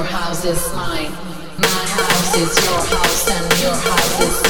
your house is mine. My house is your house and your house is mine.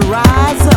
to rise up.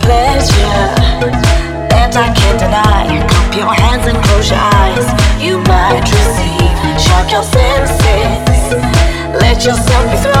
pleasure and I can't deny. Clap your hands and close your eyes. You might receive shock your senses. Let yourself be.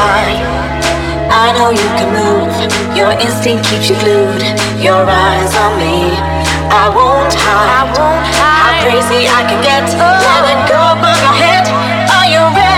High. I know you can move. Your instinct keeps you glued. Your eyes on me. I won't hide. I won't hide. How crazy I can get. Let it go above your head. Are you ready?